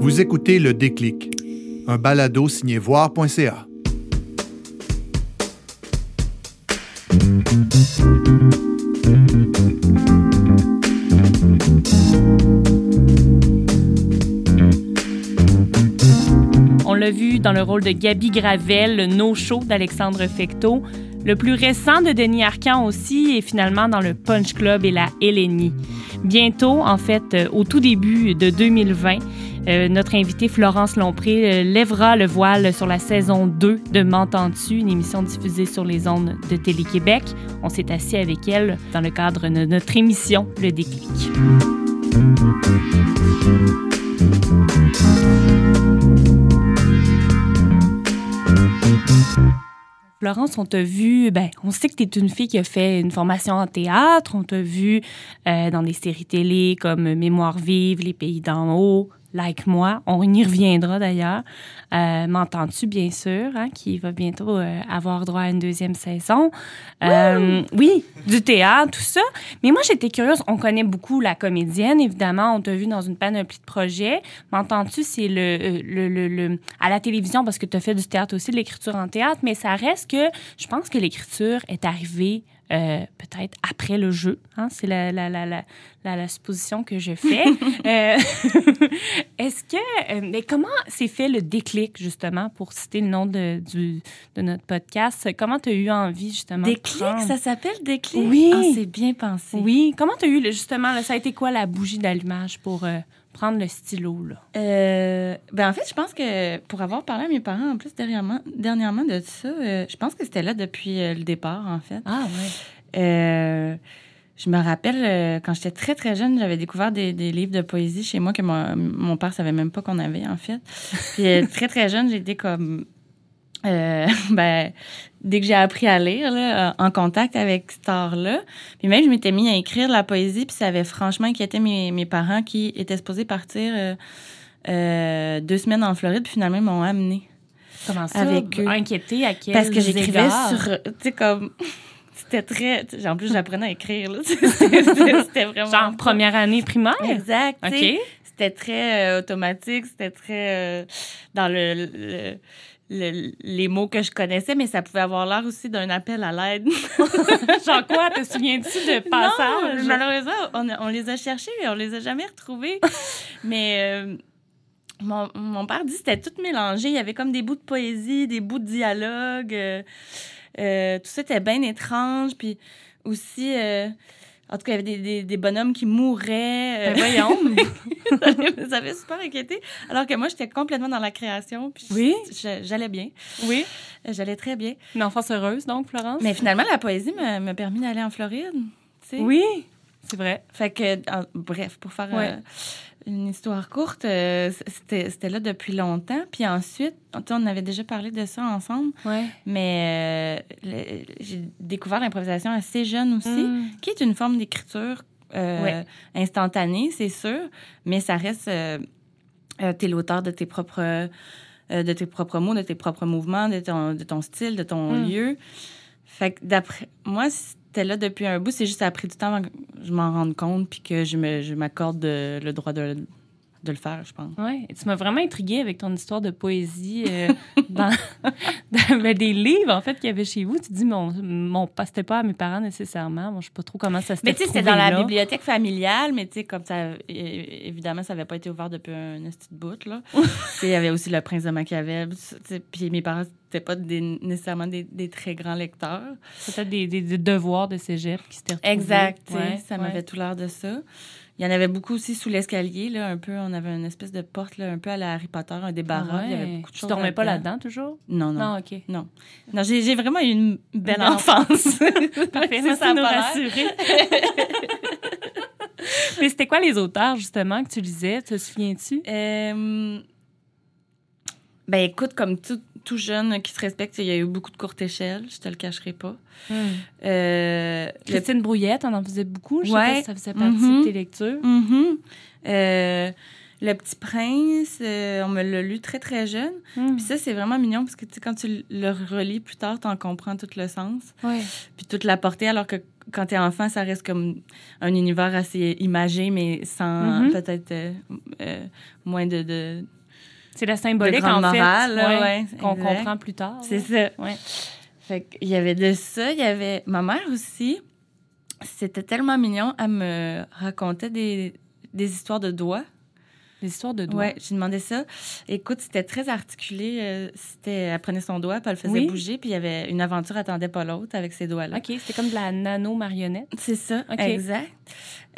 Vous écoutez Le Déclic, un balado signé voir.ca. On l'a vu dans le rôle de Gabi Gravel, le no-show d'Alexandre Fecteau, le plus récent de Denis Arcan aussi, et finalement dans le Punch Club et la Hélénie. Bientôt, en fait, euh, au tout début de 2020, euh, notre invitée Florence Lompré euh, lèvera le voile sur la saison 2 de M'entends-tu, une émission diffusée sur les ondes de Télé-Québec. On s'est assis avec elle dans le cadre de notre émission Le Déclic. Florence, on t'a vu, ben, on sait que tu es une fille qui a fait une formation en théâtre. On t'a vu euh, dans des séries télé comme Mémoire vive, Les pays d'en haut, Like moi. On y reviendra d'ailleurs. Euh, M'entends-tu, bien sûr, hein, qui va bientôt euh, avoir droit à une deuxième saison. Euh, oui, du théâtre, tout ça. Mais moi, j'étais curieuse. On connaît beaucoup la comédienne, évidemment. On t'a vu dans une panoplie de projets. M'entends-tu, c'est le, le, le, le- à la télévision parce que tu as fait du théâtre aussi, de l'écriture en théâtre. Mais ça reste que je pense que l'écriture est arrivée euh, peut-être après le jeu. Hein? C'est la, la, la, la, supposition que je fais. Euh, Est-ce que... euh, mais comment s'est fait le déclic, justement, pour citer le nom de, du, de notre podcast? Comment tu as eu envie, justement, Déclic, prendre- ça s'appelle Déclic? Oui. Ah, c'est bien pensé. Oui. Comment tu as eu, justement, là, ça a été quoi la bougie d'allumage pour euh, prendre le stylo, là? Euh, ben en fait, je pense que pour avoir parlé à mes parents, en plus, dernièrement, dernièrement de ça, euh, je pense que c'était là depuis euh, le départ, en fait. Ah, ouais. Je me rappelle, quand j'étais très, très jeune, j'avais découvert des, des livres de poésie chez moi que mon, mon père savait même pas qu'on avait, en fait. Puis très, très jeune, j'ai été comme... euh, ben, dès que j'ai appris à lire, là, en contact avec cet art-là. Puis même, je m'étais mis à écrire de la poésie, puis ça avait franchement inquiété mes, mes parents qui étaient supposés partir euh, euh, deux semaines en Floride, puis finalement, ils m'ont amené. Comment ça? Avec eux. Inquiété à quel Parce que j'écrivais sur. Tu sais, comme. C'était très. En plus, j'apprenais à écrire, là. C'était vraiment. Genre première année primaire? Exact. OK. C'était très euh, automatique, c'était très euh, dans le, le- le- les mots que je connaissais, mais ça pouvait avoir l'air aussi d'un appel à l'aide. Genre quoi? Te souviens-tu de Non, passage? malheureusement, on, on les a cherchés, mais on les a jamais retrouvés. mais euh, mon, mon père dit que c'était tout mélangé. Il y avait comme des bouts de poésie, des bouts de dialogue. euh, euh, tout ça était bien étrange. Puis aussi, en tout cas, il y avait des, des, des bonhommes qui mouraient. euh, Ben voyons. ça avait super inquiété. Alors que moi, j'étais complètement dans la création. Puis Oui. J'allais bien. oui. Euh, J'allais très bien. Une enfance heureuse, donc, Florence? Mais finalement, la poésie m'a m'a permis d'aller en Floride. Oui, c'est vrai. Fait que, bref, pour faire Ouais. euh, une histoire courte, euh, c'était là depuis longtemps. Puis ensuite, on avait déjà parlé de ça ensemble, Ouais. mais euh, j'ai découvert l'improvisation assez jeune aussi, Mm. qui est une forme d'écriture euh, Ouais. instantanée, c'est sûr, mais ça reste. T'es l'auteur de tes propres. de tes propres mots, de tes propres mouvements, de ton, de ton style, de ton Mm. lieu. Fait que d'après moi, c'était là depuis un bout. C'est juste ça a pris du temps avant que je m'en rende compte puis que je me- je m'accorde de- le droit de, de le faire, je pense. Et tu m'as vraiment intriguée avec ton histoire de poésie euh, dans, dans- ben, des livres, en fait, qu'il y avait chez vous. Tu dis, mon, mon c'était pas à mes parents nécessairement. Moi, je sais pas trop comment ça s'était Mais tu sais, c'était dans la bibliothèque familiale, mais tu sais, comme ça, évidemment, ça n'avait pas été ouvert depuis un petit bout, là. Il y avait aussi Le Prince de Machiavel, puis mes parents, c'était pas des- nécessairement des, des très grands lecteurs. Peut-être des, des- devoirs de cégep qui s'étaient retrouvés. Exact, Ouais, ça ouais. m'avait tout l'air de ça. Il y en avait beaucoup aussi sous l'escalier, là, un peu. On avait une espèce de porte, là, un peu à la Harry Potter, un débarras. Il y avait beaucoup de Tu choses. dormais pas là-dedans, toujours? Non, non. Non, OK. Non. Non, j'ai j'ai vraiment eu une belle enfance. Parfait, ça, ça, nous rassurer. Mais c'était quoi les auteurs, justement, que tu lisais? Te souviens-tu? Euh, ben écoute, comme tout, tout jeune qui se respecte, il y a eu beaucoup de courtes échelles, je te le cacherai pas. Euh, le- Christine Brouillette, on en faisait beaucoup. Je sais Ouais. pas si ça faisait partie Mhm. de tes lectures. Mhm. Euh, Le Petit Prince, euh, on me l'a lu très, très jeune. Hmm. Puis ça, c'est vraiment mignon parce que sais, quand tu le relis plus tard, tu en comprends tout le sens. Ouais. Puis toute la portée, alors que quand t'es enfant, ça reste comme un univers assez imagé, mais sans Mhm. peut-être euh, euh, moins de... de... C'est la symbolique, en fait, morale, là, ouais, ouais, qu'on comprend plus tard. C'est ça. Ouais. Fait qu'il y avait de ça. Il y avait ma mère aussi. C'était tellement mignon. Elle me racontait des, des histoires de doigts. Les histoires de doigts. Ouais, j'ai demandé ça. Écoute, c'était très articulé. euh, c'était, elle prenait son doigt, puis elle le faisait Oui. bouger, puis il y avait une aventure attendait pas l'autre avec ces doigts-là. OK, c'était comme de la nano-marionnette. C'est ça, exact.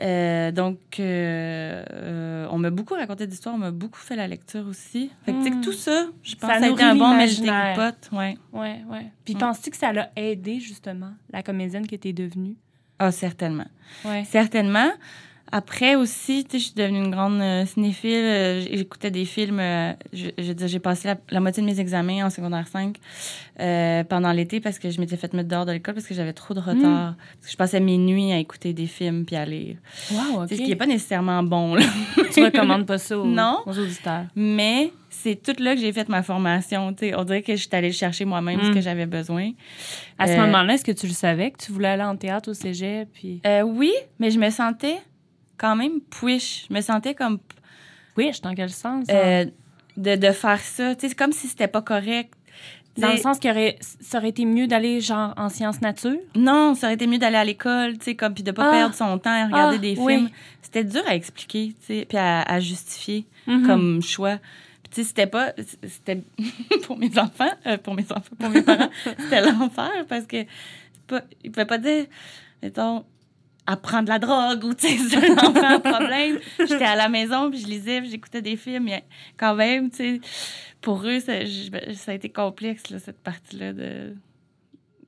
Euh, donc, euh, euh, on m'a beaucoup raconté d'histoires, on m'a beaucoup fait la lecture aussi. Fait que, tu sais, Hmm. que tout ça, je pense Ça que ça a été un bon melting pot. Ouais. Ouais, ouais. Puis Mm. penses-tu que ça l'a aidé, justement, la comédienne que t'es devenue? Ah, certainement. Ouais. Certainement. Après aussi, tu sais, je suis devenue une grande euh, cinéphile. Euh, J'écoutais des films. euh, je, j'ai passé la, la moitié de mes examens en secondaire 5 euh, pendant l'été parce que je m'étais fait mettre dehors de l'école parce que j'avais trop de retard. Parce que je passais mes nuits à écouter des films puis à lire. Wow, OK. C'est ce qui n'est pas nécessairement bon, là. Tu recommandes pas ça aux, Non. aux auditeurs? Mais c'est tout là que j'ai fait ma formation. On dirait que je suis allée chercher moi-même ce Mm. que j'avais besoin. À ce moment-là, est-ce que tu le savais que tu voulais aller en théâtre au cégep? Puis... Oui, mais je me sentais quand même push. Je me sentais comme Oui, dans quel sens? hein? euh, de, de faire ça. Tu sais, c'est comme si c'était pas correct. Dans le sens que ça aurait été mieux d'aller genre en sciences nature? Non, ça aurait été mieux d'aller à l'école, tu sais, comme puis de pas Ah. perdre son temps à regarder Ah, des oui. films. C'était dur à expliquer, tu sais, puis à, à justifier Mhm. comme choix. Puis tu sais, c'était pas, c'était pour mes enfants, euh, pour mes enfants, pour mes parents, c'était l'enfer parce que pas, ils pouvaient pas dire, mettons, apprendre la drogue ou tu sais, un à problème. J'étais à la maison puis je lisais, j'écoutais des films, mais quand même, tu sais, pour eux, ça, ça a été complexe là, cette partie-là de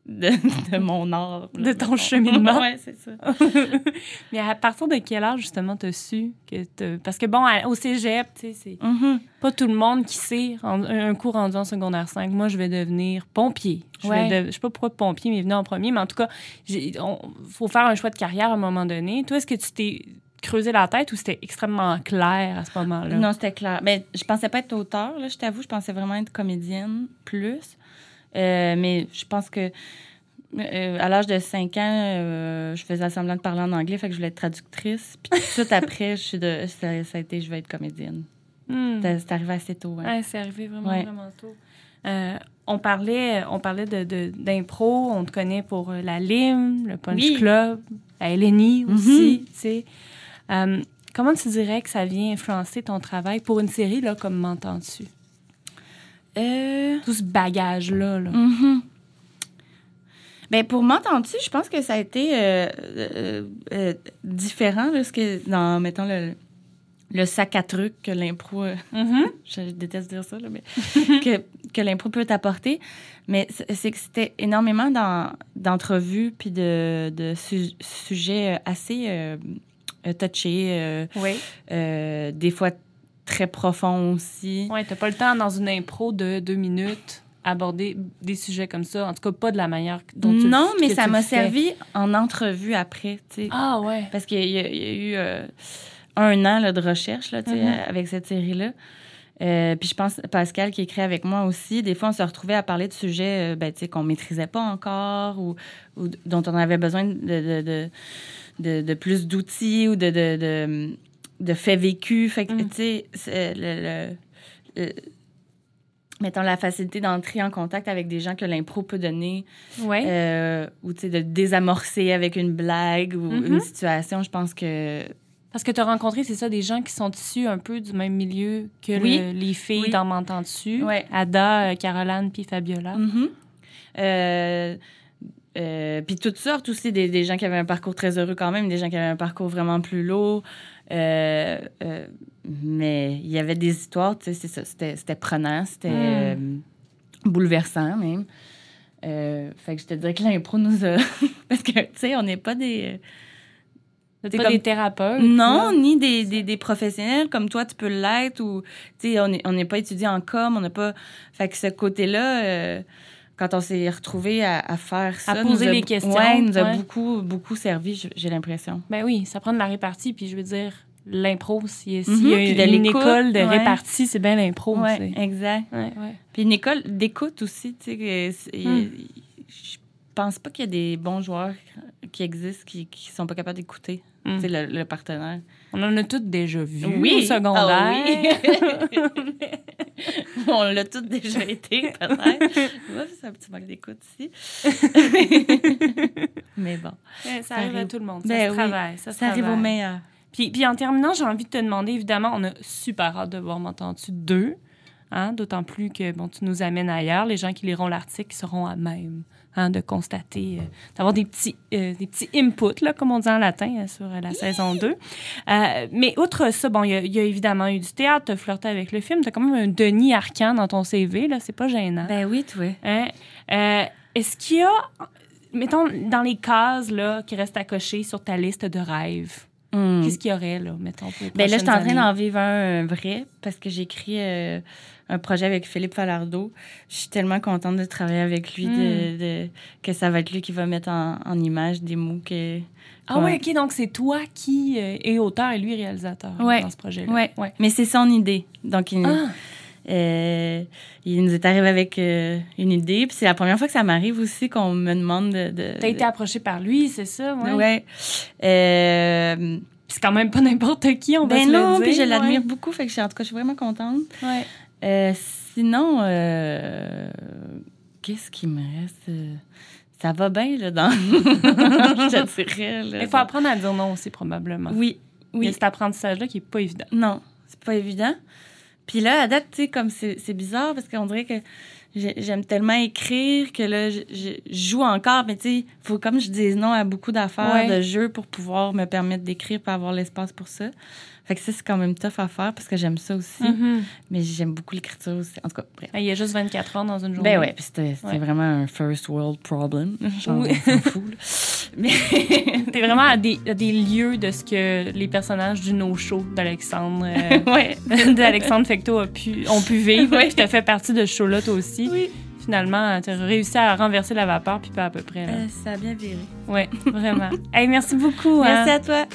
de, de mon art. là, De ton cheminement. ouais, c'est ça. Mais à partir de quel âge, justement, t'as su que Parce que, bon, à- au cégep, tu sais, c'est Mhm. pas tout le monde qui sait, en- un cours rendu en secondaire 5, moi, je vais devenir pompier. Je, vais Ouais. de- je sais pas pourquoi pompier m'est venu en premier, mais en tout cas, il faut faire un choix de carrière à un moment donné. Toi, est-ce que tu t'es creusé la tête ou c'était extrêmement clair à ce moment-là? Non, c'était clair. Mais je pensais pas être auteur, là, je t'avoue. Je pensais vraiment être comédienne plus. Euh, mais je pense que euh, à l'âge de 5 ans, euh, je faisais semblant de parler en anglais, fait que je voulais être traductrice. Puis tout de suite après, je suis de, ça, ça a été je vais être comédienne. Hmm. C'est arrivé assez tôt. hein. Ouais, c'est arrivé vraiment, Ouais. vraiment tôt. Euh, on parlait, on parlait de, de- d'impro, on te connaît pour la Lime, le Punch Oui. Club, la LNI Mhm. aussi, tu sais. Comment tu dirais que ça vient influencer ton travail pour une série, là, comme M'entends-tu? Euh, Tout ce bagage-là, là. mhm. Ben pour m'entends-tu, je pense que ça a été euh, euh, euh, différent là, ce que dans mettons le, le sac à trucs que l'impro euh, Mhm. je déteste dire ça, là, mais que, que l'impro peut t'apporter. Mais c'est que c'était énormément d'entrevues puis de, de su- sujets assez euh, euh, touchés, euh, Oui. des fois très profonds aussi. Ouais, t'as pas le temps dans une impro de deux minutes aborder des sujets comme ça. En tout cas, pas de la manière dont tu non, mais ça m'a servi en entrevue après, tu sais. Ah ouais. Parce qu'il y, a- il y a eu euh, un an là, de recherche là, Mhm. euh, avec cette série-là. Euh, puis je pense, Pascal qui écrit avec moi aussi, des fois, on se retrouvait à parler de sujets euh, ben, qu'on maîtrisait pas encore ou, dont on avait besoin de, de, de, de- de plus d'outils ou de, de, faits vécus. Fait que, Mm. tu sais, le, le- le- mettons, la facilité d'entrer en contact avec des gens que l'impro peut donner Ouais. euh, ou tu sais, de désamorcer avec une blague ou une situation, je pense que Parce que tu as rencontré, c'est ça, des gens qui sont issus un peu du même milieu que Oui. le- les filles Oui. dans M'entends-tu? Ouais. Ada, euh, Caroline, puis Fabiola. Euh, euh, puis toutes sortes aussi, des, des gens qui avaient un parcours très heureux quand même, des gens qui avaient un parcours vraiment plus lourd. Euh, euh, mais il y avait des histoires, tu sais, c'est ça, c'était, c'était prenant, c'était Mm. euh, bouleversant même. Fait que je te dirais que l'impro nous a... Parce que, tu sais, on n'est pas des... Pas comme- des thérapeutes. Non, là? ni des, des, des professionnels comme toi, tu peux l'être ou, tu sais, on n'est on pas étudié en com, on n'a pas. Fait que ce côté-là, euh, quand on s'est retrouvés à, à faire ça. poser nous a- les questions, Ouais, nous a ouais. beaucoup, beaucoup servi, j'ai l'impression. Ben oui, ça prend de la répartie, puis je veux dire, l'impro. S'il Mhm, y a de une l'écoute, école de ouais. répartie, c'est bien l'impro. Sais. exact. Ouais. Puis une école d'écoute aussi, tu sais. Hmm. Je pense pas qu'il y a des bons joueurs qui existent qui, qui sont pas capables d'écouter, Mm. sais, le, le partenaire. On en a toutes déjà vu Oui. au secondaire. Ah oui. On l'a tous déjà été, peut-être. C'est un petit manque d'écoute ici. Mais bon, ça, Ça arrive à tout le monde. Ça Ben se oui. travaille. Ça, se arrive au meilleur. Puis, puis en terminant, j'ai envie de te demander, évidemment, on a super hâte de voir M'entends-tu 2. Hein? D'autant plus que bon, tu nous amènes ailleurs. Les gens qui liront l'article seront à même hein, de constater, euh, d'avoir des petits, euh, des petits inputs, là, comme on dit en latin, euh, sur euh, la saison 2. Euh, mais outre ça, bon, il y, a- il y a évidemment eu du théâtre, tu as flirté avec le film, tu as quand même un Denis Arcan dans ton CV, là, c'est pas gênant. Ben oui, toi. Hein? Euh, Est-ce qu'il y a, mettons, dans les cases là, qui restent à cocher sur ta liste de rêves, Hmm. qu'est-ce qu'il y aurait, là, mettons, pour les Ben là, je suis en train d'en vivre un, vrai parce que euh, un projet avec Philippe Falardeau. Je suis tellement contente de travailler avec lui, Hmm. de, de- que ça va être lui qui va mettre en, en image des mots que. Ah Ouais. OK, donc c'est toi qui euh, est auteur et lui réalisateur Ouais. dans ce projet-là. Ouais. ouais. Mais c'est son idée. Donc, il, Ah, euh, il nous est arrivé avec euh, une idée. Puis c'est la première fois que ça m'arrive aussi qu'on me demande de. de t'as été approché par lui, c'est ça? Ouais. Ouais. Euh, Puis c'est quand même pas n'importe qui, on va ben se non, le puis dire. je l'admire beaucoup. Fait que je suis- en tout cas, je suis vraiment contente. Ouais. Euh, sinon, euh, qu'est-ce qui me reste? Euh, Ça va bien, là, dans... je te dirais, là. Il faut apprendre à dire non aussi, probablement. Oui, Il y a oui. cet apprentissage-là qui est pas évident. Non, c'est pas évident. Puis là, à date, tu sais, comme c'est bizarre, parce qu'on dirait que j'aime tellement écrire que là, je, joue encore, mais tu sais, il faut comme je dise non à beaucoup d'affaires, Ouais. de jeux pour pouvoir me permettre d'écrire, pour avoir l'espace pour ça. Fait que ça, c'est quand même tough à faire, parce que j'aime ça aussi. Mhm. Mais j'aime beaucoup l'écriture aussi. En tout cas, bref. Il y a juste 24 heures dans une journée. Ben ouais, puis c'était Ouais. vraiment un first world problem. Genre, Oui. on s'en fout, là. Mais T'es vraiment à des, à des lieux de ce que les personnages du no-show d'Alexandre euh, ouais. d'Alexandre Fecto a pu, ont pu vivre. Oui. Puis t'as fait partie de ce show-là, toi aussi. Oui. Finalement, t'as réussi à renverser la vapeur, puis pas à peu près. Là. Euh, ça a bien viré. Ouais, vraiment. hey, merci beaucoup. hein. Merci à toi.